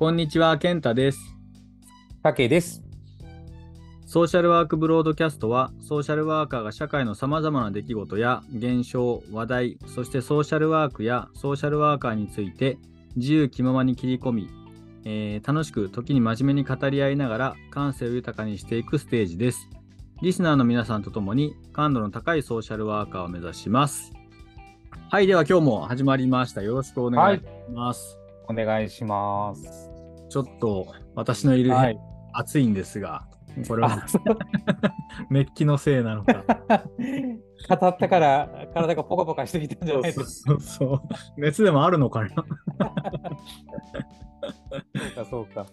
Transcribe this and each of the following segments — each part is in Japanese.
こんにちは、健太です。たけです。ソーシャルワークブロードキャストは、ソーシャルワーカーが社会のさまざまな出来事や現象、話題、そしてソーシャルワークやソーシャルワーカーについて自由気ままに切り込み、えー楽しく時に真面目に語り合いながら感性を豊かにしていくステージです。リスナーの皆さんと共に感度の高いソーシャルワーカーを目指します。はい、では今日も始まりました。よろしくお願いします。お願いします。ちょっと私のいる部屋、はい。暑いんですが、これはメッキのせいなのか。語ったから体がポカポカしてきたんじゃないですそうそう。熱でもあるのかな？か。そうか、そうか。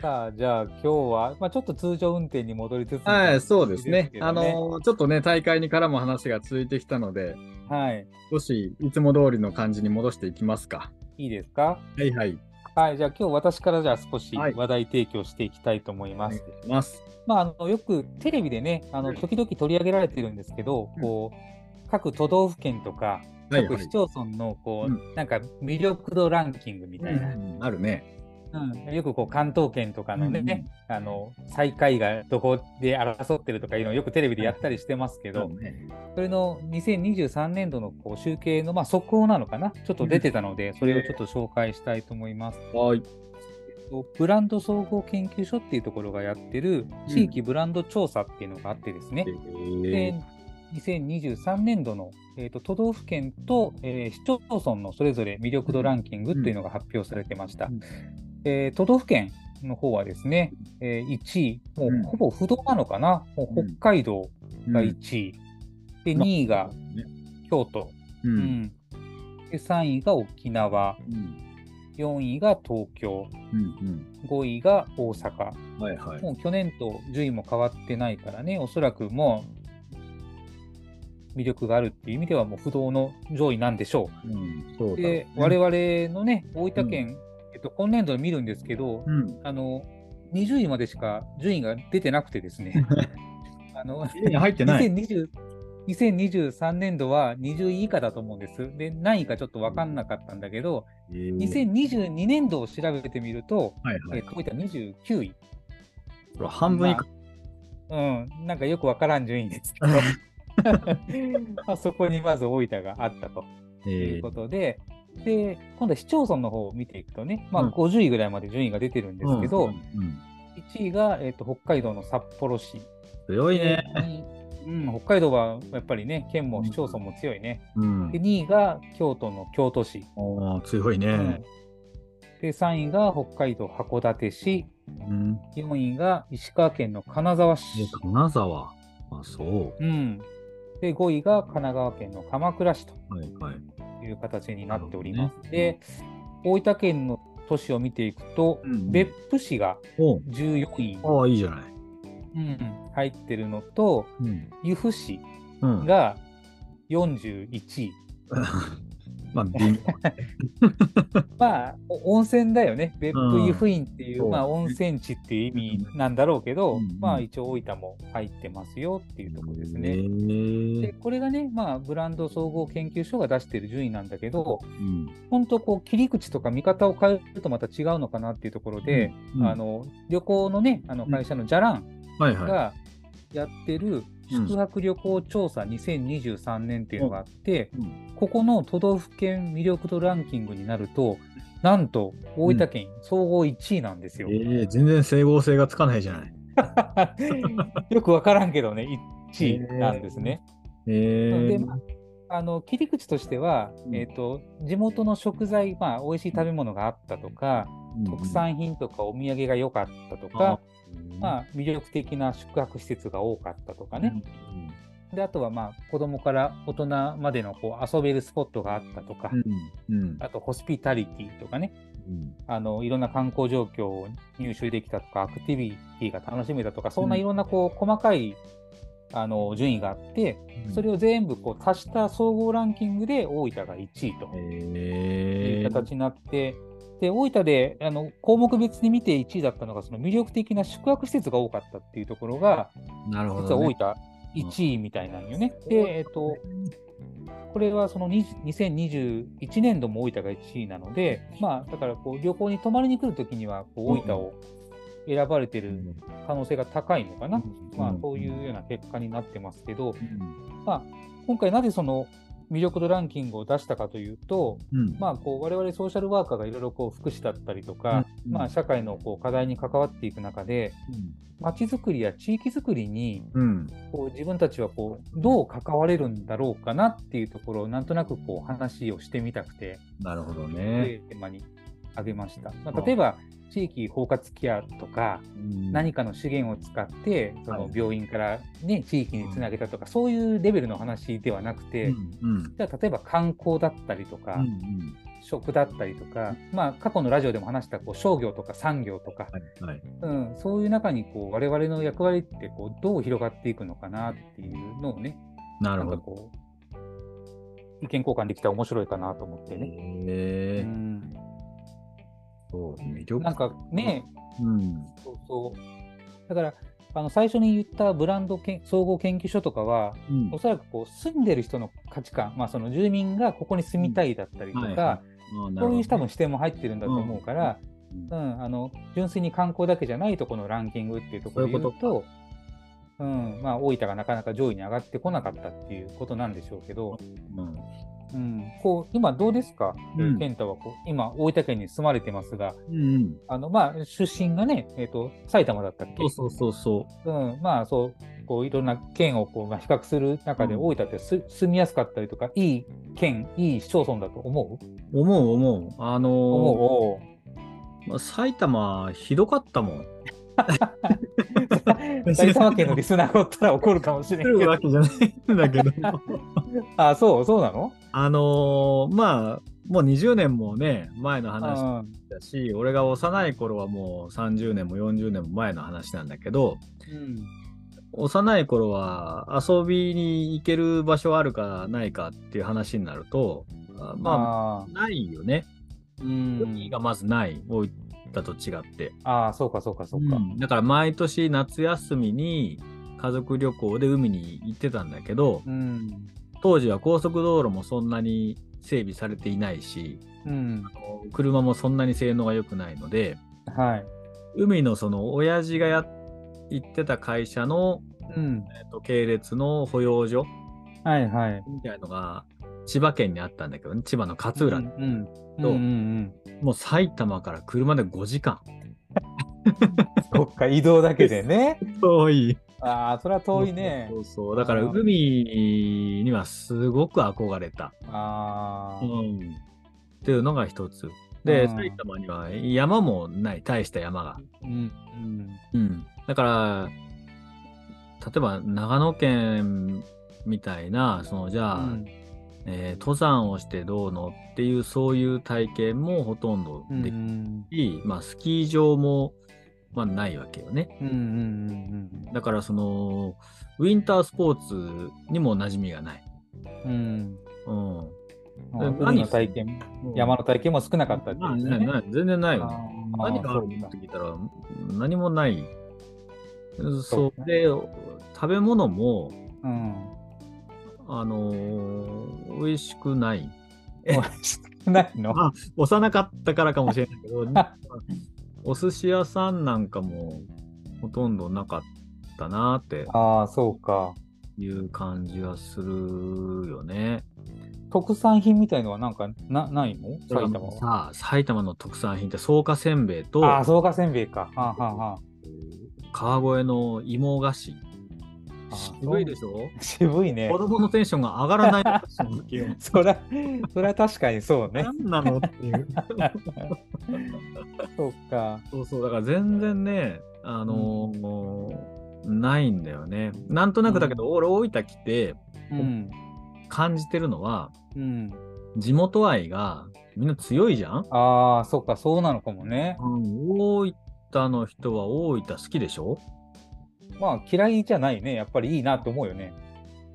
さあ、じゃあ今日は、まあ、ちょっと通常運転に戻りつつ、はい、そうですね。けどあの、ちょっとね、大会に絡む話が続いてきたので、はい。少しいつも通りの感じに戻していきますか。いいですか？はいはい。はい。じゃあ今日私からじゃあ少しはい話題提供していきたいと思います。します。まあ、あのよくテレビでね、あの時々取り上げられてるんですけど、うんこう各都道府県とか、はいはい各市。町村のこう、うなんか魅力度ランキングみたいな、うんあるね。うん。よくこう関東圏とかのね、あの最下位がどこで争ってるとかいうのをよくテレビでやったりしてますけど、それの2023年度のこう集計の、まあ、速報なのかな、ちょっと出てたので、それをちょっと紹介したいと思います。はい。ブランド総合研究所っていうところがやってる地域ブランド調査っていうのがあってですね、えで2023年度の、えーと都道府県と、えー市町村のそれぞれ魅力度ランキングっていうのが発表されてました。うんえー都道府県の方はですね、えー1位、もうんうほぼ不動なのかな、もううん北海道ーが1位、でま2位がね京都、う。うんんで3位が沖縄、うん。4位が東京、うん。5位が大阪、うん。はいはい。もう去年と順位も変わってないからね、おそらくもう魅力があるっていう意味では、もう不動の上位なんでしょうん。そうで、我々のね、大分県、と、今年度見るんですけど、うん。あの、20位までしか順位が出てなくてですね、あの、入ってない。2020 2023年度は20位以下だと思うんです。で、何位かちょっと分かんなかったんだけど、えー2022年度を調べてみると、はいはい。えー、大分29位。これ半分以下。うん、なんかよくわからん順位ですけど、まあそこにまず大分があったとえーいうことで、で、今度は市町村の方を見ていくとね、まあうん50位ぐらいまで順位が出てるんですけど、うんうん1位が、えー、と北海道の札幌市。強いね。でうん、北海道はやっぱりね、県も市町村も強いね。うんで、。2位が京都の京都市。強いね。うんで、3位が北海道函館市。うん。4位が石川県の金沢市え。金沢。あ、そう。うん。で、5位が神奈川県の鎌倉市とはいはい。いう形になっております。なるで、大分県の都市を見ていくと、うん別府市がお14位、ああ、いいじゃない。うん入ってるのと、うん。由布市うん。が41位。まあ、まあ、お温泉だよね。別府うん湯布院っていう、そうまあ、温泉地っていう意味なんだろうけど、うん。まあ、一応大分も入ってますよっていうところですね。でこれがね、まあ、ブランド総合研究所が出している順位なんだけど、うん。本当こう切り口とか見方を変えるとまた違うのかなっていうところで、うん。あの旅行のねあの会社のじゃらん。がやってる宿泊旅行調査2023年っていうのがあって、うん。ここの都道府県魅力度ランキングになるとなんと大分県総合1位なんですよ。えー全然整合性がつかないじゃない。よくわからんけどね1位なんですね。えでまああの切り口としては、うん。えー、と地元の食材、まあ、美味しい食べ物があったとか、特産品とかお土産が良かったとか、まあ、魅力的な宿泊施設が多かったとかね、であとはまあ子供から大人までのこう遊べるスポットがあったとか、うんうん。あとホスピタリティとかね。うん。あのいろんな観光状況を入手できたとかアクティビティが楽しめたとかそんないろんなこう細かいあの順位があって、それを全部こう足した総合ランキングで大分が1位といえーう形になって、で大分であの項目別に見て1位だったのがその魅力的な宿泊施設が多かったっていうところがなるほ実は大どね。分1位みたいなんよね。で、えっと、これはその20 2021年度も大分が1位なので、まあ、だからこう旅行に泊まりに来るときにはこう大分を選ばれてる可能性が高いのかな、うん。まあ、そういうような結果になってますけど、まあ、今回なぜその魅力度ランキングを出したかというと、うん。まあ、こう我々ソーシャルワーカーがいろいろこう福祉だったりとか、うん。まあ、社会のこう課題に関わっていく中で、まちづくりや地域づくりにうん。こう自分たちはこうどう関われるんだろうかなっていうところをなんとなくこう話をしてみたくて、なるほどこね。テーマに挙げました。まあ、例えば地域包括ケアとか、何かの資源を使ってそのはい。病院から、ね、地域につなげたとか、そういうレベルの話ではなくて、じゃあ例えば観光だったりとか、食だったりとか、まあ、過去のラジオでも話したこう商業とか産業とか、はいはい。うん、そういう中にこう我々の役割ってこうどう広がっていくのかなっていうのをね、なるほど。こう、意見交換できたら面白いかなと思ってね。へうえん、そう魅力なんかね、うんそうそう。だから、あの最初に言ったブランドけん総合研究所とかは、うん。おそらくこう住んでる人の価値観、まあ、その住民がここに住みたいだったりとか、はいはあなるほどそういう多分視点も入ってるんだと思うから、うんうん、あの純粋に観光だけじゃないとこのランキングっていうところで言うと、うんまあ、大分がなかなか上位に上がってこなかったっていうことなんでしょうけど、うんうん、こう今どうですか、えーうん。健太はこう今大分県に住まれてますが、うんあのまあ、出身がね、えー、と埼玉だったっけ？そうそうそうそう。うん、まあそうこういろんな県をこう、まあ、比較する中でうん。大分ってす住みやすかったりとかいい県いい市町村だと思う？思う思う。あのー思う？まあ埼玉ひどかったもん。埼玉県のリスナーがおったら怒るかもしれんけど。けじゃないんだけど あ、そう、そうなの？あのーまあもう20年もね前の話うんだし俺が幼い頃はもう30年も40年も前の話なんだけどうん。幼い頃は遊びに行ける場所あるかないかっていう話になるとあまああないよねー、うん海がまずない大分と違って、あー、そうか、そうか、そうか。うんだから毎年夏休みに家族旅行で海に行ってたんだけどうん。当時は高速道路もそんなに整備されていないしうん。あの車もそんなに性能が良くないのではい。海のその親父がや行ってた会社の、うん。えっと系列の保養所はい、はい。みたいのが千葉県にあったんだけどね千葉の勝浦、うん。うん。とうんうんもう埼玉から車で5時間うん。そっか、移動だけでね。遠いああ、それは遠いねそ。うそうだから海にはすごく憧れた、ああ。うん、っていうのが一つで、うん埼玉には山もない大した山が、うん。うん、だから例えば長野県みたいなそのじゃあ、うん。えー登山をしてどうのっていうそういう体験もほとんどできん。し、まあ、スキー場も、まあ、ないわけよね。うん。うん。だからそのウィンタースポーツにも馴染みがない。うん。うん。海の体験、山の体験も少なかったっね。ないない全然ないよ、何があるのって聞いたら何もない。そそううで食べ物もうん。あのー美味しくない。美味しくないの？あ幼かったからかもしれないけど お寿司屋さんなんかもほとんどなかったなってああ、そうか。いう感じがするよね。特産品みたいのはなんかなないの？埼玉は？さあ埼玉の特産品って草加せんべいとああ、そうかせんべいか。はあ、はあは川越の芋菓子。あ渋いでしょ？あ、渋いね子。供のテンションが上がらないわけよそら、そら確かにそうね。何なのっていう。そうか。そうそう、だから全然ね、あのーないんだよね。なんとなくだけど、俺大分来てうん。感じてるのは、うん。地元愛がみんな強いじゃん、ああ、そうか、そうなのかもね。うん、大分の人は大分好きでしょ？まあ、嫌いじゃないね。やっぱりいいなと思うよね。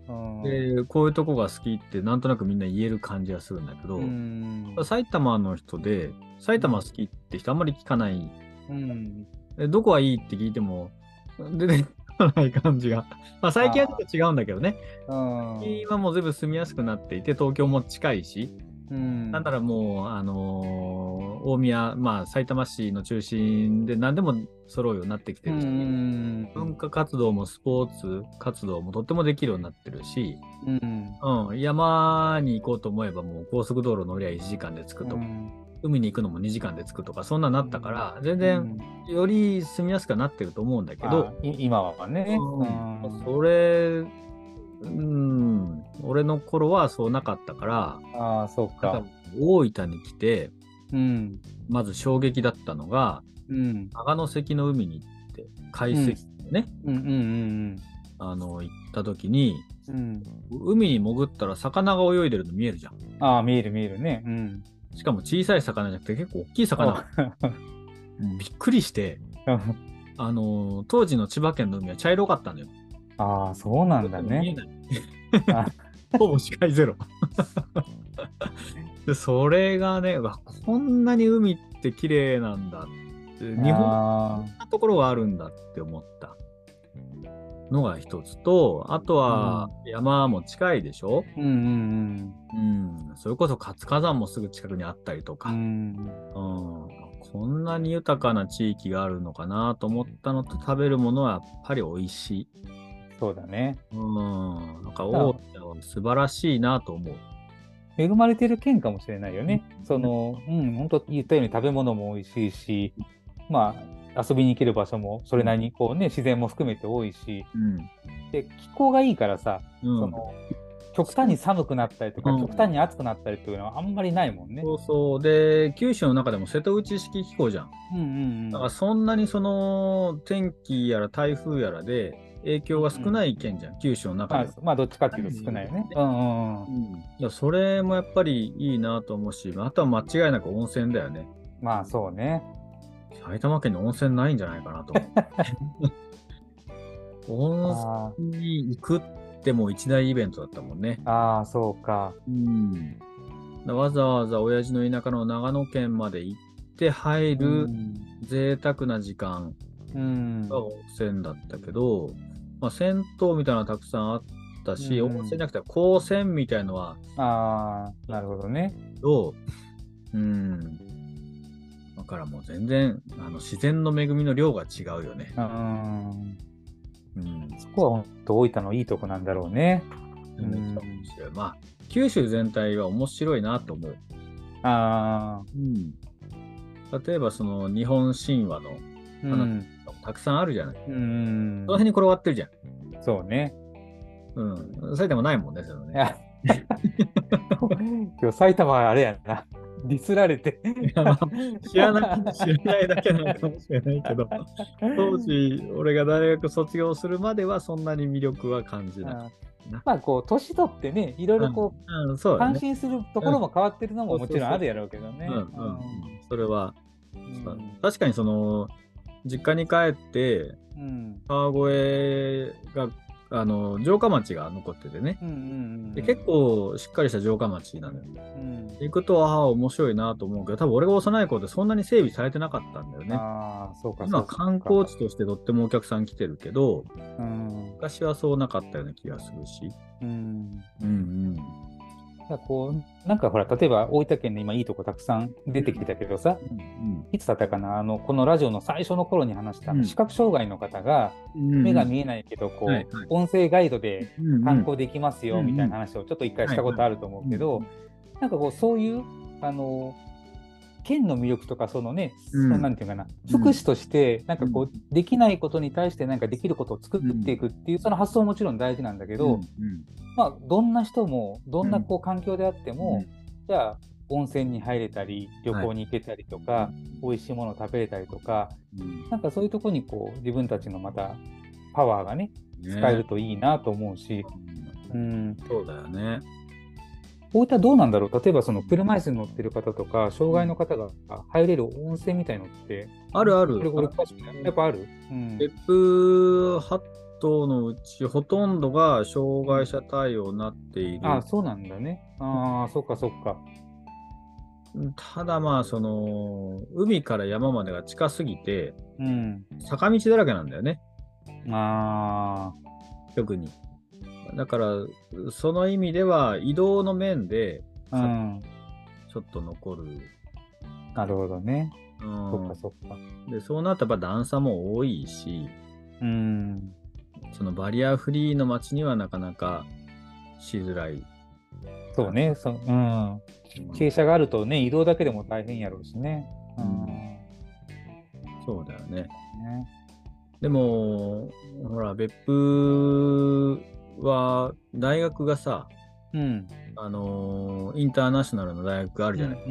うん。で、こういうとこが好きってなんとなくみんな言える感じがするんだけど、うん。埼玉の人で、埼玉好きって人あんまり聞かない。うん。でどこはいいって聞いても、で、ね、わない感じが。まあ最近はちょっと違うんだけどね。うん。今もう全部住みやすくなっていて、東京も近いし、うん。なんならもう、あのー大宮、まあ埼玉市の中心で何でも揃うようになってきてうるし、ん。文化活動もスポーツ活動もとってもできるようになってるし、うん。うん、山に行こうと思えばもう高速道路乗りゃ1時間で着くとか、海に行くのも2時間で着くとか、そんなになったから、全然より住みやすくはなってると思うんだけど、今はね。それ、うん、俺の頃はそうなかったから、ああ、そうかか。大分に来て、うん。まず衝撃だったのが、うん。長関の海に行って、海水でね、うんうんうんあの、行った時に、うん。うん。海に潜ったら魚が泳いでるの見えるじゃん。ああ、見える見えるね。うん。しかも小さい魚じゃなくて結構大きい魚。びっくりして、あの、当時の千葉県の海は茶色かったのよ。ああ、そうなんだね。ほぼ視界ゼロ。でそれがね、こんなに海って綺麗なんだって、日本こあんなところがあるんだって思ったのが一つと、あとは山も近いでしょ、ーうんうんうん、それこそ活火山もすぐ近くにあったりとか、うん。ううんん。こんなに豊かな地域があるのかなと思ったのと、食べるものはやっぱり美味しい。そうだね。うん、なんか大分は素晴らしいなと思う。恵まれてる県かもしれないよね。その、うん、本当言ったように食べ物も美味しいし、まあ、遊びに行ける場所もそれなりにこうね、自然も含めて多いし、うん。で、気候がいいからさ、うん、その、極端に寒くなったりとか、うん極端に暑くなったりっていうのはあんまりないもんね。そうそう。で、九州の中でも瀬戸内式気候じゃん。うんうんだからそんなにその天気やら台風やらで影響が少ない県じゃん、九州の中まあまあ、どっちかっていうと少ないよね。うんうんうん。うん、いやそれもやっぱりいいなと思うし、あとは間違いなく温泉だよね。まあ、そうね。埼玉県に温泉ないんじゃないかなと。温あ泉に行くってもう一大イベントだったもんね。あああ、そうか。うん、だわざわざ親父の田舎の長野県まで行って入うるん。贅沢な時間うんが温泉だったけど、まあ、銭湯みたいなのたくさんあったし、うん温泉じゃなくて高泉みたいのはああ、なるほどね。どううんだからもう全然あの自然の恵みの量が違うよね。うん。うん、そこは本当大分のいいとこなんだろうね。うん。まあ九州全体は面白いなと思う。ああ、うん、例えばその日本神話のうん。たくさんあるじゃない。うんその。辺に転がってるじゃん。そうね。うん。埼玉ないもんね、そのね。今日埼玉はあれやな。ディスられて。知らない、知らないだけなのかもしれないけど、当時、俺が大学卒業するまではそんなに魅力は感じなかっまあこう年取ってねいろいろこう、た。うん、そうだね。関心するところも変わってるのももちろんあるやろうけどね。うんうんうん、それは、うん確かにその、実家に帰って、うん川越が、あの、城下町が残っててね。うんうんうんで結構しっかりした城下町なのよ。うん行くと、ああ、面白いなと思うけど、多分俺が幼い頃ってそんなに整備されてなかったんだよね。ああそうか今観光地としてとってもお客さん来てるけど、うん昔はそうなかったような気がするし。うんうんだからこうなんかほら例えば大分県で今いいとこたくさん出てきてたけどさうん。いつだったかな？あのこのラジオの最初の頃に話した、うん。視覚障害の方がうん。目が見えないけどこう、はいはい。音声ガイドでうん観光できますようんみたいな話をちょっと一回したことあると思うけど、なんかこうそういうあの県の魅力とかそのね、うん。そのなんていうかな福祉としてなんかこうできないことに対してなんかできることを作っていくっていうその発想ももちろん大事なんだけど、うんまあどんな人もどんなこうう環境であっても、じゃあ温泉に入れたり旅行に行けたりとか、美味しいものを食べれたりとかうん。なんかそういうとこにこう自分たちのまたパワーがねね。使えるといいなと思うし、うん。うん、そうだよね。大分どうなんだろう？例えばその車椅子に乗ってる方とか障害の方が入れる温泉みたいのってあるある。やっぱある、うん。別府8棟のうちほとんどが障害者対応になっている。あそうなんだね。ああそっかそっか。ただまあ、その、海から山までが近すぎて、うん。坂道だらけなんだよね。あ特に。だから、その意味では移動の面であ、うん。ちょっと残る。なるほどね。うんそっかそっか。でそうなったら段差も多いし、うん。そのバリアフリーの街にはなかなかしづらい。そうね。そうん。傾斜があるとね、移動だけでも大変やろうしね。ううんん。そうだよね。ねでも、ほら、別府は大学がさ、うん。あのーインターナショナルの大学があるじゃない。う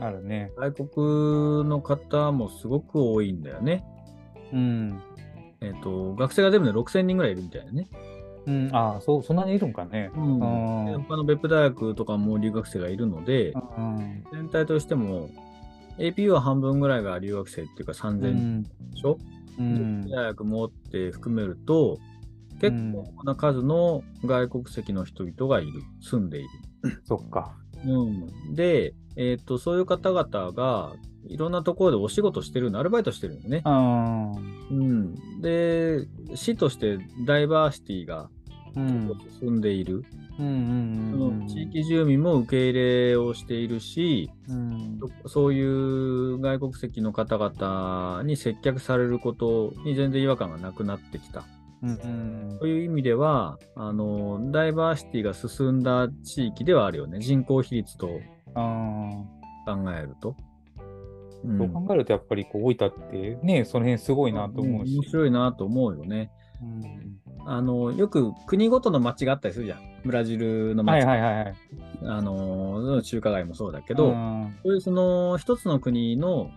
ん。あるね。外国の方もすごく多いんだよね。うん。えっ、と、学生が全部で6000人ぐらいいるみたいなね。うん。ああ、そう、そんなにいるんかね。うん他の別府大学とかも留学生がいるので、うん。全体としても、APU は半分ぐらいが留学生っていうかう3000人ん。でしょ、うんで大学もって含めると、結構な数の外国籍の人々がいる、住んでいる。そっか。うん、で、えっとそういう方々がいろんなところでお仕事してるの、アルバイトしてるのね。うん。うん、で、市としてダイバーシティがうん。進んでいる、うん。うん。その地域住民も受け入れをしているし、うん。そういう外国籍の方々に接客されることに全然違和感がなくなってきた。うん。という意味では、あのダイバーシティが進んだ地域ではあるよね、人口比率とあ考えると。そう考えるとやっぱりこう大分ってね、その辺すごいなと思うし。面白いなと思うよね。うんあのよく国ごとの町があったりするじゃん。ブラジルのはい町、はいはいはい。あの中華街もそうだけど、うんそういうその一つの国の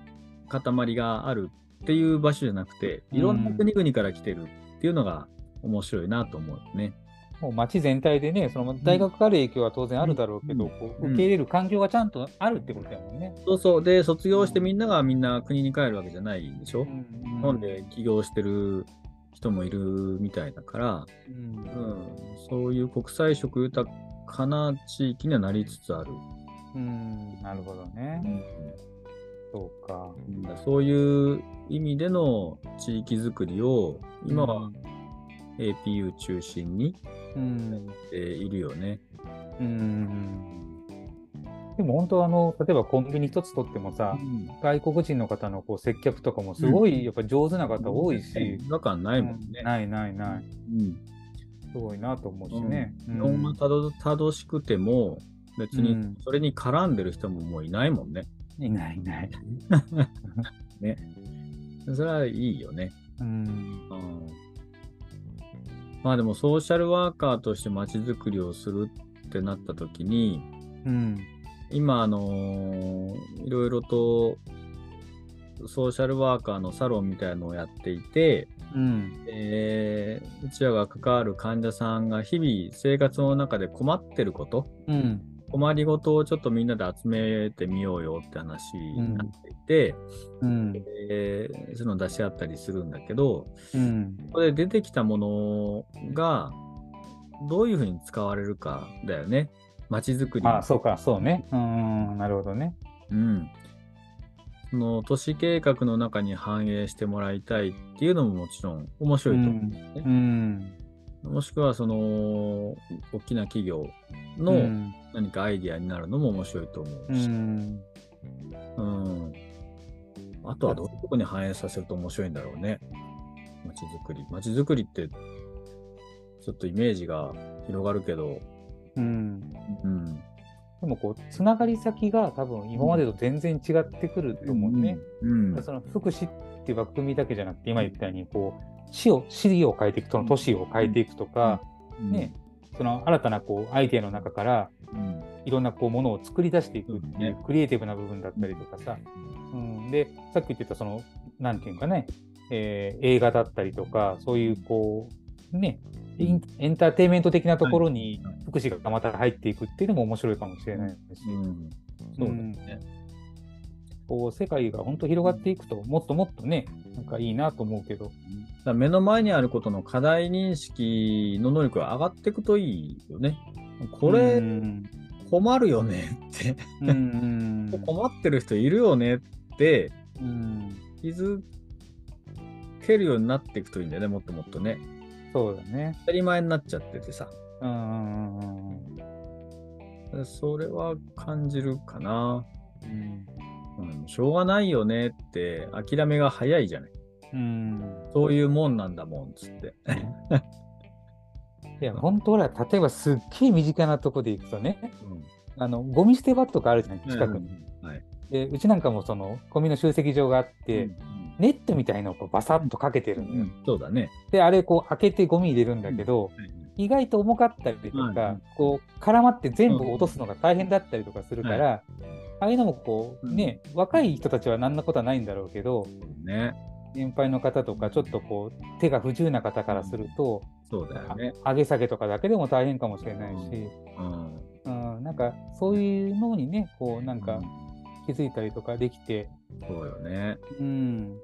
塊があるっていう場所じゃなくて、いろんな国々から来てるっていうのが面白いなと思うよね。もう街全体でね、その大学から影響は当然あるだろうけど、うんこう受け入れる環境がちゃんとあるってことだもんね。そうそう。で、卒業してみんながみんな国に帰るわけじゃないでしょ？日日本で起業してる人もいるみたいだから、うんうん、そういう国際色豊かな地域にはなりつつある。うん、なるほどね。そうか。そういう意味での地域づくりを今は APU 中心にうん、えーいるよね。うん。でも本当あの、例えばコンビニ一つ取ってもさ、外国人の方のこう接客とかもすごいやっぱ上手な方多いし、違和感ないもんね。うんないないない。うんすごいなと思うしね。日本がたど正しくても、別にうんそれに絡んでる人ももういないもんね。いないいない。ね。それはいいよね。うん。うんまあでもソーシャルワーカーとして街づくりをするってなった時に、うん。今あのーいろいろとソーシャルワーカーのサロンみたいのをやっていて、うん。えーうちらが関わる患者さんが日々生活の中で困ってること、うん。困りごとをちょっとみんなで集めてみようよって話になっていて、うん。えーそういうのを出し合ったりするんだけど、うん。ここで出てきたものがどういうふうに使われるかだよね。街づくり。あ、そうか、そうね。うん、なるほどね。うん。その都市計画の中に反映してもらいたいっていうのももちろん面白いと思う。うん。もしくはその大きな企業うのん。何かアイディアになるのも面白いと思ううし、ん。うん。あとはどういうとこに反映させると面白いんだろうね。街づくり。街づくりって、ちょっとイメージが広がるけど、うん。うん。でもこう、つながり先が多分今までと全然違ってくると思うね。うん。その福祉っていう枠組みだけじゃなくて、今言ったように、こう、市を、市を変えていく、その都市を変えていくとか、うん。ね、その新たなこうアイデアの中から、うん。いろんなこうものを作り出していくっていうクリエイティブな部分だったりとかさ、うん、でさっき言ってたそのなんていうかね、えー映画だったりとかそういうこうねエンターテインメント的なところにはい。福祉がまた入っていくっていうのも面白いかもしれないし、うん。そうだね。こう世界が本当広がっていくともっともっとねなんかいいなと思うけど、だ目の前にあることの課題認識の能力が上がっていくといいよね。こうれん困るよねって、うん困ってる人いるよねってうん気づけるようになっていくといいんだよね、もっともっとね。そうだね。当たり前になっちゃっててさ。うんうんうんうん。それは感じるかな。うんうん、しょうがないよねって諦めが早いじゃない。うん。そういうもんなんだもん、つって。いや、本当ほら、例えばすっげえ身近なとこで行くとね、あの、ゴミ捨て場とかあるじゃない、近くに。はい。で、うちなんかもその、ゴミの集積場があって、うんネットみたいのをこうバサッとかけてるのよ。うん、そうだね。で、あれこう開けてゴミ入れるんだけど、意外と重かったりとか、うんこう絡まって全部落とすのが大変だったりとかするから、ああいうのもこうね、若い人たちは何のことはないんだろうけど、ね。年配の方とかちょっとこう手が不自由な方からすると、そうだよね。あ上げ下げとかだけでも大変かもしれないし、うん。うん、なんかそういうのにね、こうなんか気づいたりとかできて、そうよね。うん、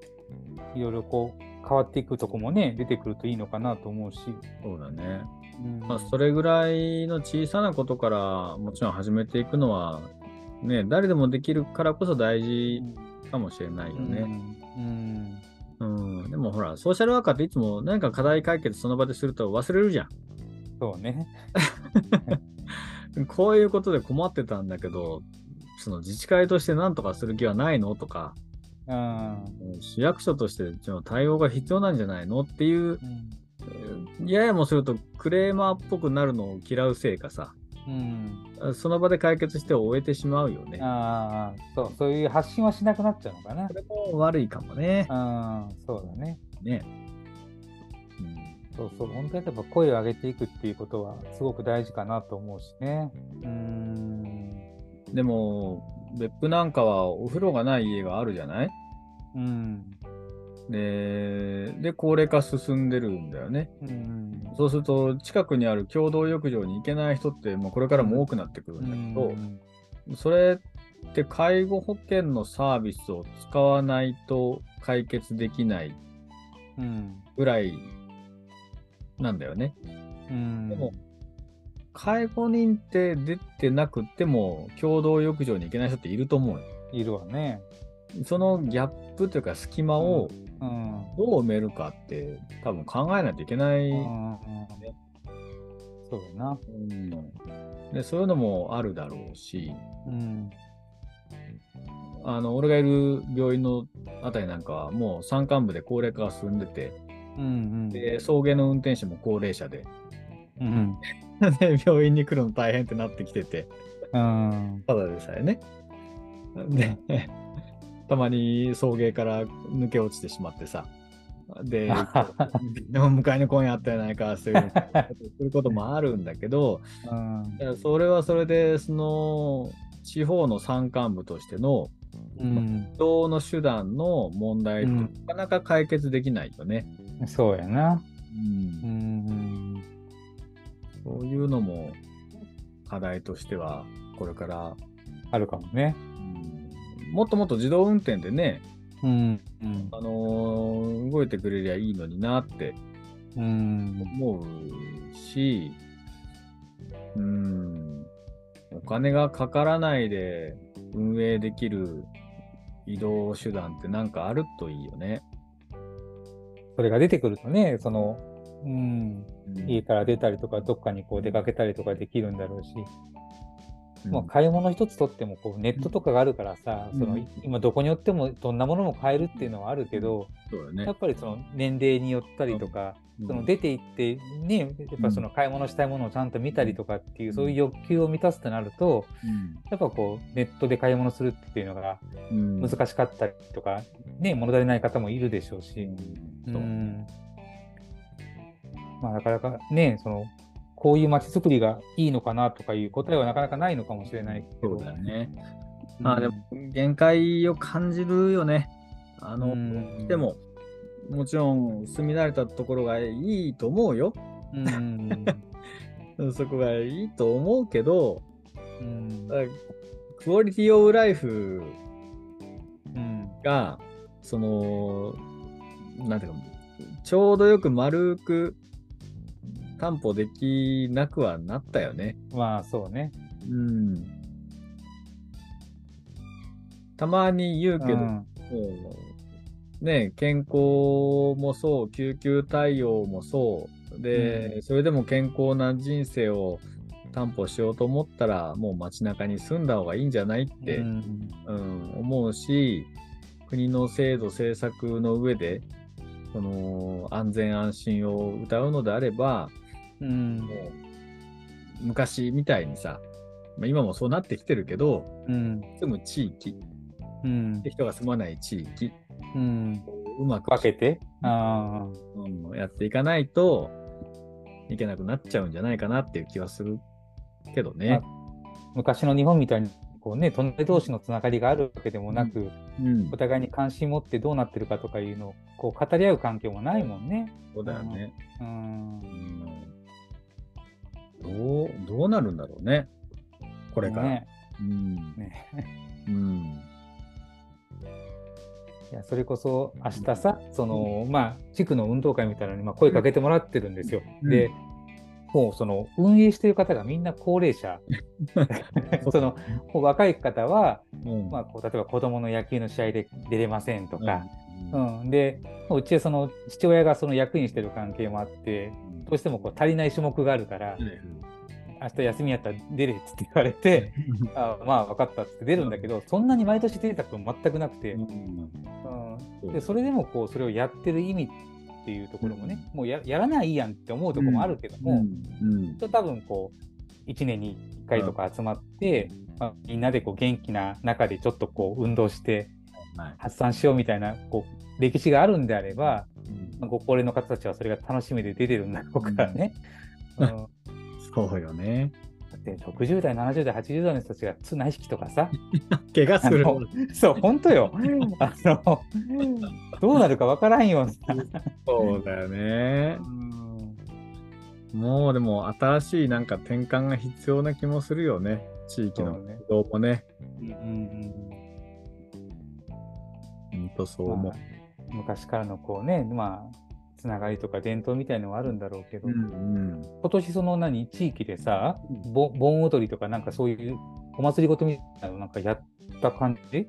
いろいろこう変わっていくとこもね、出てくるといいのかなと思うし。そうだね。うんまあ、それぐらいの小さなことからもちろん始めていくのは、ね、誰でもできるからこそ大事かもしれないよね。うんうん。でもほら、ソーシャルワーカーっていつも何か課題解決その場ですると忘れるじゃん。そうね。こういうことで困ってたんだけど、その自治会として何とかする気はないのとか、うん市役所としてその対応が必要なんじゃないのっていう、ややもするとクレーマーっぽくなるのを嫌うせいかさ、うん、その場で解決して終えてしまうよね。ああそうそういう発信はしなくなっちゃうのかなそ。れも悪いかもね。うん、そうだね。ね。そうそう、本当にやっぱ声を上げていくっていうことはすごく大事かなと思うしね。うん。でも、別府なんかはお風呂がない家があるじゃない？うん。で、で、高齢化進んでるんだよね。うん。そうすると、近くにある共同浴場に行けない人って、もうこれからも多くなってくるんだけど、それって介護保険のサービスを使わないと解決できないうん。ぐらいなんだよね。うん。でも、介護人って出てなくても、共同浴場に行けない人っていると思うよ。いるわね。そのギャップというか隙間をうん。どう埋めるかって多分考えないといけない。うん。そうだな。うんでそういうのもあるだろうし、うん。あの俺がいる病院のあたりなんかはもう山間部で高齢化が進んでて、うん。で送迎の運転手も高齢者で、うん。で病院に来るの大変ってなってきてて、うん。ただでさえね。で、たまに送迎から抜け落ちてしまってさ、で、迎えに今夜あったやないか、そういうすることもあるんだけど、うん。それはそれで、その地方の山間部としてのうん。移動の手段の問題なかなか解決できないよね。そうやな。うんうん。そういうのも課題としては、これから、あるかもね。うんもっともっと自動運転でね、うん。うん。あのー動いてくれりゃいいのになってうん。思うし、うん、お金がかからないで運営できる移動手段ってなんかあるといいよね。それが出てくるとね、その、うん、うん家から出たりとか、どっかにこう出かけたりとかできるんだろうし、うんもう買い物一つとってもこうネットとかがあるからさ、うん。その今どこによってもどんなものも買えるっていうのはあるけど、そうだね。やっぱりその年齢によったりとか、その出て行ってね、やっぱその買い物したいものをちゃんと見たりとかっていう、そういう欲求を満たすとなると、やっぱこうネットで買い物するっていうのがうん。難しかったりとか、ね、物足りない方もいるでしょうし、まあ、なかなかね、その、こういう街づくりがいいのかなとかいう答えはなかなかないのかもしれないけど。そうだよね。うんまあでも、限界を感じるよね。あの、うんでも、もちろん住み慣れたところがいいと思うよ。うん。そこがいいと思うけど、うんクオリティオブライフうん。が、その、なんていうか、ちょうどよく丸く担保できなくはなったよね。まあ、そうね。うん。たまに言うけど、うんね、健康もそう、救急対応もそう、で、それでも健康な人生を担保しようと思ったら、もう街中に住んだ方がいいんじゃないって、ううんん思うし、国の制度、政策の上で、その安全安心を謳うのであれば、うん。昔みたいにさ、まあ、今もそうなってきてるけど、うん。住む地域、うん。で人が住まない地域、うんうまく分けて？あうん。やっていかないといけなくなっちゃうんじゃないかなっていう気はするけどね。ー昔の日本みたいにこうね隣同士のつながりがあるわけでもなく、うん。お、互いに関心持ってどうなってるかとかいうのをこう語り合う環境もないもんね。そうだよね。うん。うんどう、どうなるんだろうね。これから。ねうん。ねうん。いやそれこそ明日さその、まあ、地区の運動会みたいなのに、まあ、声かけてもらってるんですよ。うんでもうその運営してる方がみんな高齢者 その若い方は、うんまあ、こう例えば子供の野球の試合で出れませんとか、うん。うんでもううちはその父親がその役員してる関係もあってどうしてもこう足りない種目があるから、明日休みやったら出れっつって言われて、あまあ分かったっつって出るんだけど、そんなに毎年出たこと全くなくて、うん。うん。でそれでもこうそれをやってる意味っていうところもね、もうややらないやんって思うところもあるけども、うん。と多分こう1年に1回とか集まって、まあ、みんなでこう元気な中でちょっとこう運動してはい発散しようみたいなこう歴史があるんであれば、うんまあご高齢の方たちはそれが楽しみで出てるんだろうからね。うんそうよね。だって60代、70代、80代の人たちが綱引きとかさ、怪我する。そう、本当よ。あの、どうなるかわからんよ。そうだよねう。んもうでも新しいなんか転換が必要な気もするよね。地域のもね。うんうんほんとそううん思うま。あ昔からのこうね、まあ、つながりとか伝統みたいのはあるんだろうけど、うん今年その何、地域でさ盆踊りとかなんかそういうお祭りごとみたいなのなんかやった感じ？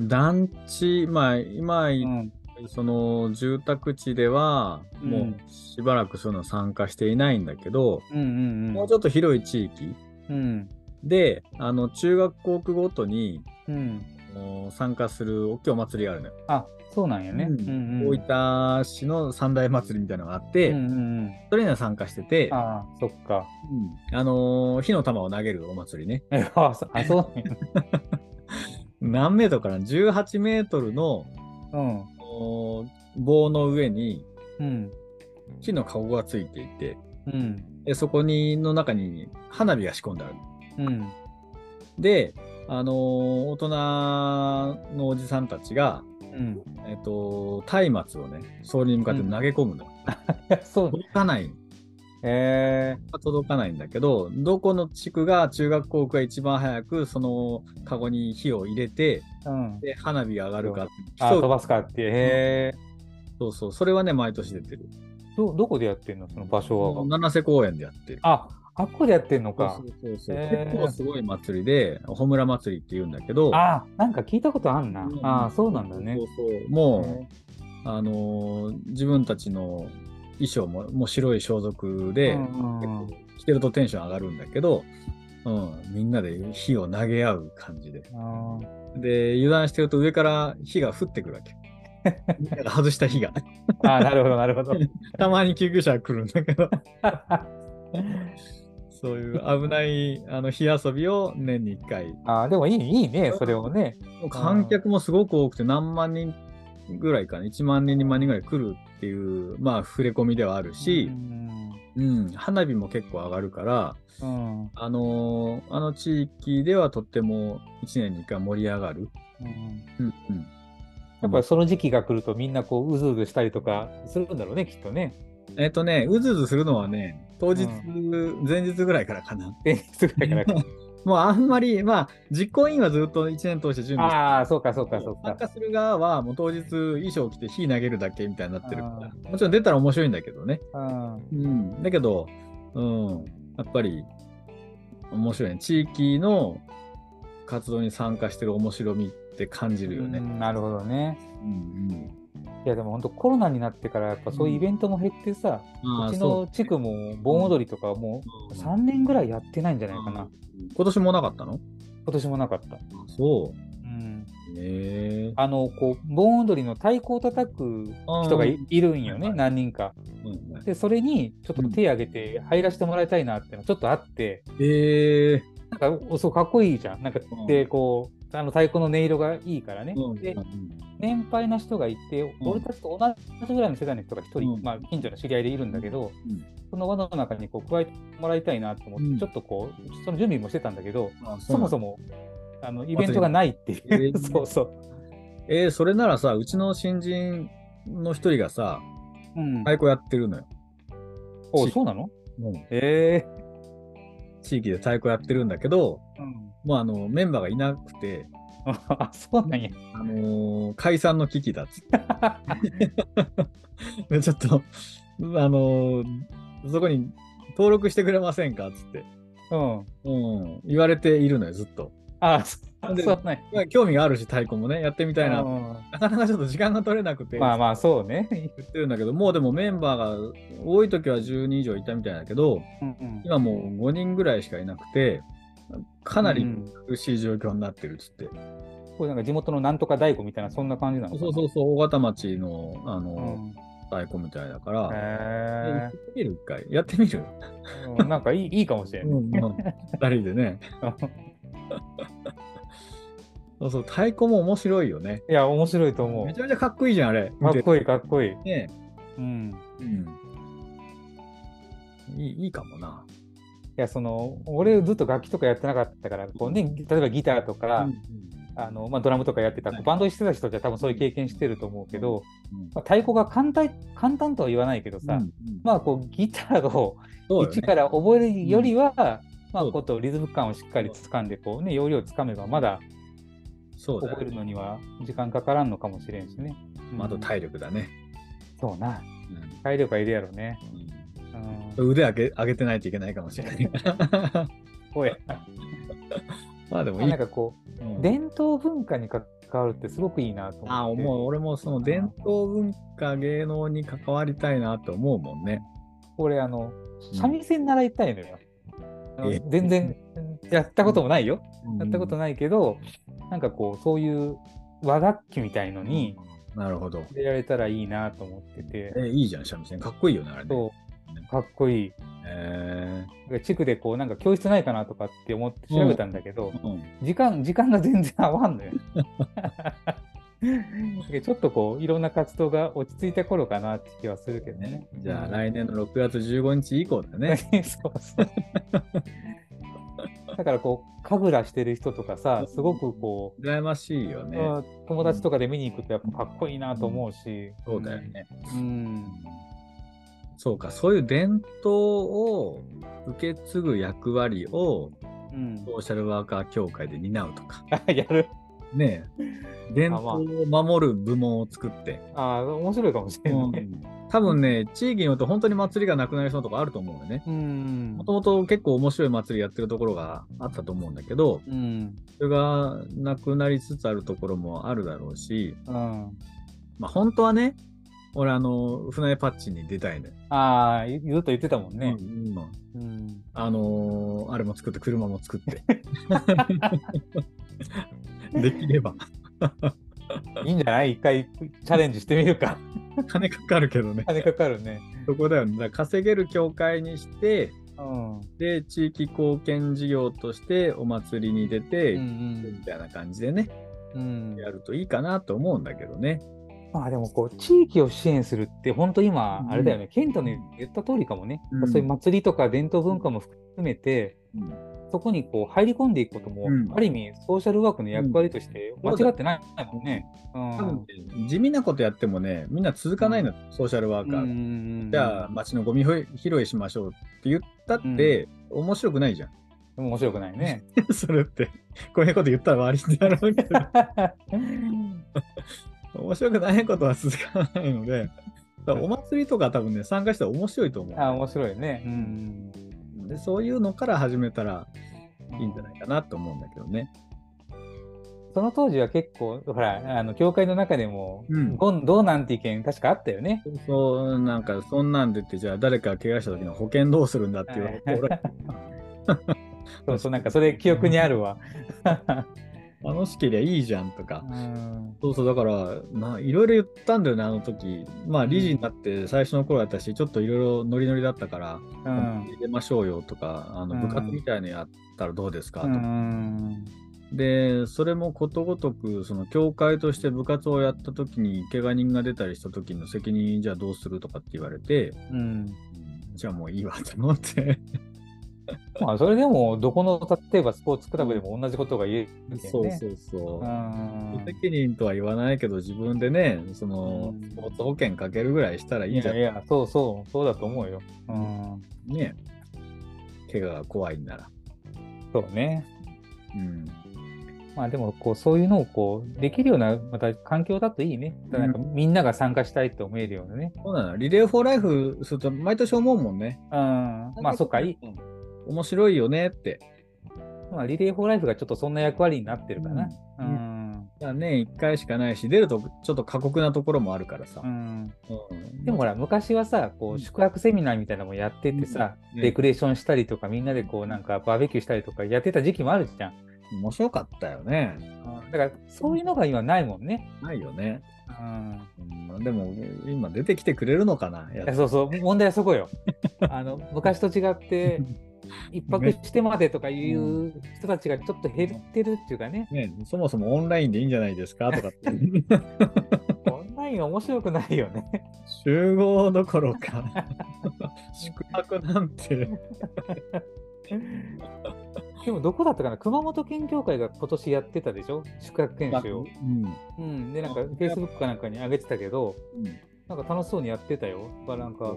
うん、団地、まあ今、うん。その住宅地ではうんもうしばらくそういうの参加していないんだけど、うんうんうん。もうちょっと広い地域うん。で、あの中学校区ごとにうん。参加する大きいお祭りがあるのよ。あ、そうなんやね。大分市の三大祭りみたいなのがあって、うんうんうん。それには参加してて、ああ、そっか。うんあのー火の玉を投げるお祭りね。え あ、そあそうなんや。何メートルかな ?18 メートルのうん。お棒の上にうん。木のカゴがついていて、うん。でそこにの中に花火が仕込んである。うん。で、あのー大人のおじさんたちが、うん。えっと、松明をね、総理に向かって投げ込むの。う。届かない。え届かないんだけど、どこの地区が中学校区が一番早くそのカゴに火を入れて、ー、うん。で、花火が上がるかあ、飛ばすかって。へえ。そうそう、それはね、毎年出てる。ど、どこでやってんの？その場所は。七瀬公園でやってる。あ、あっこでやってんのかそ。うそう結構すごい祭りで、穂村祭りって言うんだけど、あ、なんか聞いたことあんな。うんあそうなんだねそう。そうもう、へあのー自分たちの衣装ももう白い装束で、うんうんうん着てるとテンション上がるんだけど、うん、みんなで火を投げ合う感じで。あで、油断してると上から火が降ってくるわけ。外した火が。ー あー、なるほど、なるほど。たまに救急車が来るんだけど、そういう危ないあの火遊びを年に1回。あーでもいい、いいね、それをね。観客もすごく多くて何万人ぐらいかな、1万人、2万人ぐらい来るっていう、まあ、触れ込みではあるしう、んうん、花火も結構上がるから、うんあのーあの地域ではとっても1年に1回盛り上がる。うんうんうんやっぱりその時期が来るとみんなこううずうずしたりとかするんだろうね、きっとね。えっ、とね、うずうずするのはね、当日、う前日ぐらいからかな。前日ぐらいから。もうあんまり、まあ、実行委員はずっと1年通して準備してああ、そうか、そうか、そうか。参加する側はもう当日衣装着て火投げるだけみたいになってるかあら、もちろん出たら面白いんだけどね。うんうん。だけど、うん、やっぱり面白いね。地域の活動に参加してる面白みっって感じるよね。うんなるほどね。うんいやでも本当コロナになってからやっぱそういうイベントも減ってさ、うちの地区も盆踊りとかもううん。3年ぐらいやってないんじゃないかな。今年もなかったの？今年もなかった。あそう。ん、う。へえ。あのこう盆踊りの太鼓を叩く人がいいるんよね、はい何人か。でそれにちょっと手挙げて入らせてもらいたいなってのちょっとあって。へえ。なんかおそうかっこいいじゃん。なんかうん。でこうあの太鼓の音色がいいからね。うん。で年配な人がいて、うん。俺たちと同じぐらいの世代の人が一人、うん。まあ、近所の知り合いでいるんだけど、うん。その輪の中にこう加えてもらいたいなと思って、うん。ちょっとこう、その準備もしてたんだけど、あそもそも。もあのイベントがないっていう、えー そうそう。えー、それならさ、うちの新人の一人がさ、うん、太鼓やってるのよ。おしそうなの？うん。え地域で太鼓やってるんだけど、ーうん、もうあのメンバーがいなくて、あそうなんや。あのー解散の危機だっつって。でちょっと、あのーそこに登録してくれませんかっつって、うん。うん、言われているのよ、ずっと。あそでそうなんや。まあ興味があるし、太鼓もね、やってみたいな。うんなかなかちょっと時間が取れなくて、まあまあ、そうね。言ってるんだけど、もうでもメンバーが多い時は10人以上いたみたいだけど、うんうん今もう5人ぐらいしかいなくて、かなりうん苦しい状況になってるっつって。これなんか地元のなんとか太鼓みたいな、そんな感じなのそうそうそう、大型町のあの、うん太鼓みたいだから、へやってみる一回。やってみる？ーうんなんかいい いいかもしれない。うん、うん二人でね。そうそう、太鼓も面白いよね。いや、面白いと思うめち。ゃめちゃかっこいいじゃん、あれ。いかっこいい、かっこいい。い。ねうん。うん。いいいいかもな。いや、その、俺ずっと楽器とかやってなかったから、こうね、例えばギターとか、うんあのまあ、ドラムとかやってた、はい。バンドしてた人って多分そういう経験してると思うけど、うんまあ、太鼓が簡単簡単とは言わないけどさ、うんうん。まあこうギターを。一から覚えるよりは、まあことリズム感をしっかり掴んでこうね要領をつかめばまだ覚えるのには時間かからんのかもしれんしね。まああとうん。体力だね。そうな。うん。体力はいるやろね。うん、腕上げ上げてないといけないかもしれない。おや まあでもいいなん。かこううん伝統文化に関わるってすごくいいなと思って。ああ、もう俺もその伝統文化、芸能に関わりたいなと思うもんね。俺あの三味線習いたいのよ。あのえ全然やったこともないよ。やったこといないけど、なんかこうそういう和楽器みたいのになるほど。入れられたらいいなと思ってて、え、いいじゃん、三味線。かっこいいよね、あれね。そうかっこいい。え地区でこうなんか教室ないかなとかって思って調べたんだけど、ーうん時間時間が全然合わんのよ。でちょっとこういろんな活動が落ち着いた頃かなって気はするけどねね。じゃあ来年の6月15日以降だね。そうそう。だからこう神楽してる人とかさすごくこう、羨ましいよね。うん友達とかで見に行くとやっぱかっこいいなと思うし、そうだよね。うん。そうか、そういう伝統を受け継ぐ役割をうん。ソーシャルワーカー協会で担うとか。あ やる。ねえ伝統を守る部門を作って。ああ、面白いかもしれないね。多分ね、地域によって本当に祭りがなくなりそうなとこあると思うよね。うんも。ともと結構面白い祭りやってるところがあったと思うんだけど、うん。それがなくなりつつあるところもあるだろうし、うん。まあ本当はね、俺あの、船パッチに出たいのよ。ああ、ずっと言ってたもんねう。んうんうん。あのーあれも作って、車も作って。できれば。いいんじゃない？一回チャレンジしてみるか。金かかるけどね。金かかるね。そこだよね。だ稼げる協会にして、うん。で、地域貢献事業としてお祭りに出て、うんみたいな感じでね、うん。やるといいかなと思うんだけどね。まあでもこう地域を支援するって本当今うん。あれだよね、ケントの言った通りかもね、うん。そういう祭りとか伝統文化も含めてそこにこう入り込んでいくことも、うん。ある意味ソーシャルワークの役割として間違ってないもんね。うん。地味なことやってもね、みんな続かないの、ソーシャルワーカー。うんじゃあ、街のゴミ拾いしましょうって言ったって、面白くないじゃん。面白くないね。それって、こういうこと言ったら終わりだろうけど、面白くないことは続かないので、お祭りとか多分ね、参加したら面白いと思う。あ面白いね。うんでそういうのから始めたらいいんじゃないかなと思うんだけどね。その当時は結構、ほら、あの教会の中でも、うんどうなんて意見、確かあったよね。そう、なんか、そんなんでって、じゃあ誰かが怪我した時の保険どうするんだって言われて、俺 そうそう、なんかそれ記憶にあるわ。楽しけりゃいいじゃんとか。うんそうそう、だから、まあ、いろいろ言ったんだよね、あの時。まあ、理事になって最初の頃だったし、ちょっといろいろノリノリだったから、うん入れましょうよとか、あのうん部活みたいのやったらどうですかうとか。んで、それもことごとく、その教会として部活をやった時に、怪我人が出たりした時の責任、じゃあどうするとかって言われて、うんじゃあもういいわと思って。まあ、それでも、どこの、例えばスポーツクラブでも同じことが言えるね。そうそうそう。うん責任とは言わないけど、自分でね、そのうんスポーツ保険かけるぐらいしたらいいんじゃないいやいや、そうそう、そうだと思うよ。うん、ね。怪我が怖いんなら。そうね。うん。まあでも、こう、そういうのをこう、できるような、また環境だといいね。なんかみんなが参加したいと思えるようなね。そうなの。リレー・フォー・ライフすると毎年思うもんね。うん。まあ、そっか、いい。うん面白いよねって。まあ、リレー・フォー・ライフがちょっとそんな役割になってるかな。ううんん。だね、1回しかないし、出るとちょっと過酷なところもあるからさう。ん。うんでもほら、昔はさ、こう、宿泊セミナーみたいなのもやっててさ、うんレクレーションしたりとか、みんなでこう、なんかバーベキューしたりとかやってた時期もあるじゃん。面白かったよね。だから、そういうのが今ないもんね。ないよね。うん。うん、でも、今出てきてくれるのかなやいやそうそう、問題はそこよ。あの昔と違って、一泊してまでとかいう人たちがちょっと減ってるっていうかね、ね、そもそもオンラインでいいんじゃないですかとかって。オンラインは面白くないよね。集合どころか。宿泊なんて。でもどこだったかな、熊本県協会が今年やってたでしょ、宿泊研修を。うん。うん、で、なんか Facebook かなんかに上げてたけど、うん。なんか楽しそうにやってたよ。なんか、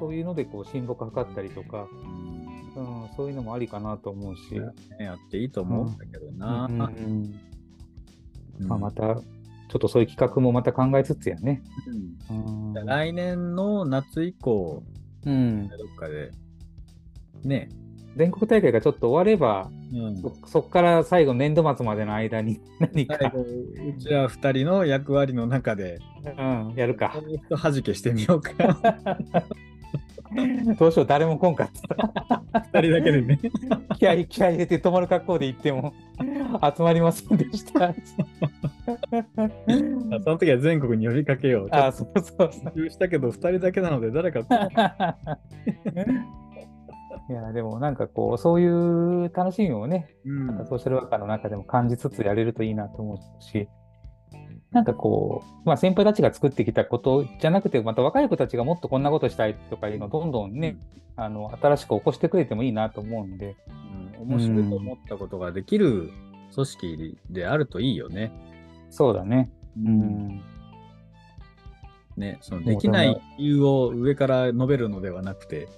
そういうのでこう親睦図ったりとか、うん、そういうのもありかなと思うし。ねやっていいと思うんだけどな。うんうんうんまあ、また、ちょっとそういう企画もまた考えつつやね。うんうん来年の夏以降、うん、どっかで、ね、全国大会がちょっと終われば、うん、そそこから最後、年度末までの間に 何か、うちら二人の役割の中で、うん、やるか。とはじけしてみようか。どうしよう、誰も来んかった。二人だけでね。気合い気合い入れて泊まる格好で行っても集まりませんでした。その時は全国に呼びかけよう。あ、そうそうしたけど、二人だけなので、誰か。いや、でもなんかこう、そういう楽しみをね、うんソーシャルワーカーの中でも感じつつやれるといいなと思うし、なんかこう、まあ、先輩たちが作ってきたことじゃなくて、また若い子たちがもっとこんなことしたいとかいうのをどんどんね、あの新しく起こしてくれてもいいなと思うんで、うん面白いと思ったことができる組織であるといいよね。そうだね。ううん。ね、そのできない理由を上から述べるのではなくて、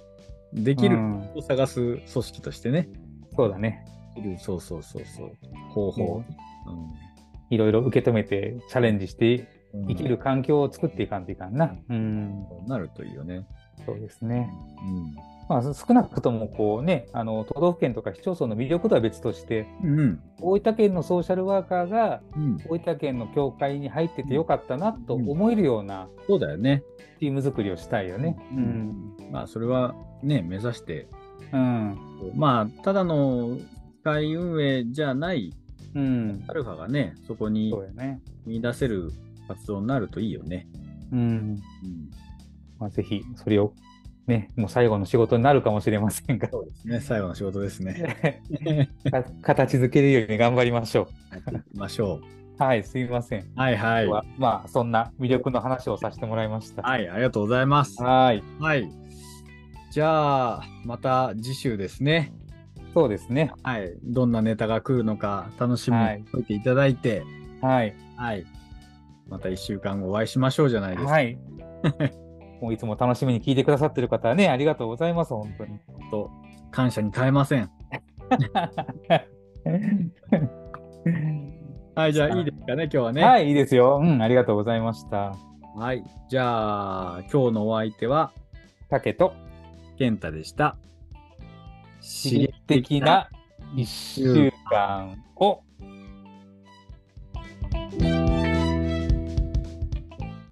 できるうんを探す組織としてね、そうだね。そうそうそうそう、方法。いろいろ受け止めてチャレンジしてうん生きる環境を作っていかんといかんな。うん。そうなるといいよね。そうですね。うん。まあ、少なくともこうね、あの都道府県とか市町村の魅力とは別として、うん。大分県のソーシャルワーカーがうん。大分県の協会に入っててよかったなと思えるようなそうだよね。チーム作りをしたいよね。ううんん。まあ、それはね、目指して、うん。まあ、ただの会運営じゃないうん。アルファがね、そこに。見出せる活動になるといいよね。うん。うん。まあ、ぜひ、それをね、もう最後の仕事になるかもしれませんが、そうですね、最後の仕事ですね。か 形づけるように頑張りましょやっていきましょう。はい、すいません。う。はいはい。はまあ、そんな魅力の話をさせてもらいました。はい、ありがとうございます。はい。はい。じゃあ、また次週ですね。そうですね。はい。どんなネタが来るのか楽しみにはいしておいていただいて、はい。はい。また1週間後お会いしましょうじゃないですか。はい。もういつも楽しみに聞いてくださってる方はね、ありがとうございます、本当に。と感謝に耐えません。はい、じゃあいいですかね、今日はね。。はいい、いいですよ。うん、ありがとうございました。はい。じゃあ、今日のお相手は、竹と健太でした。刺激的な1週間を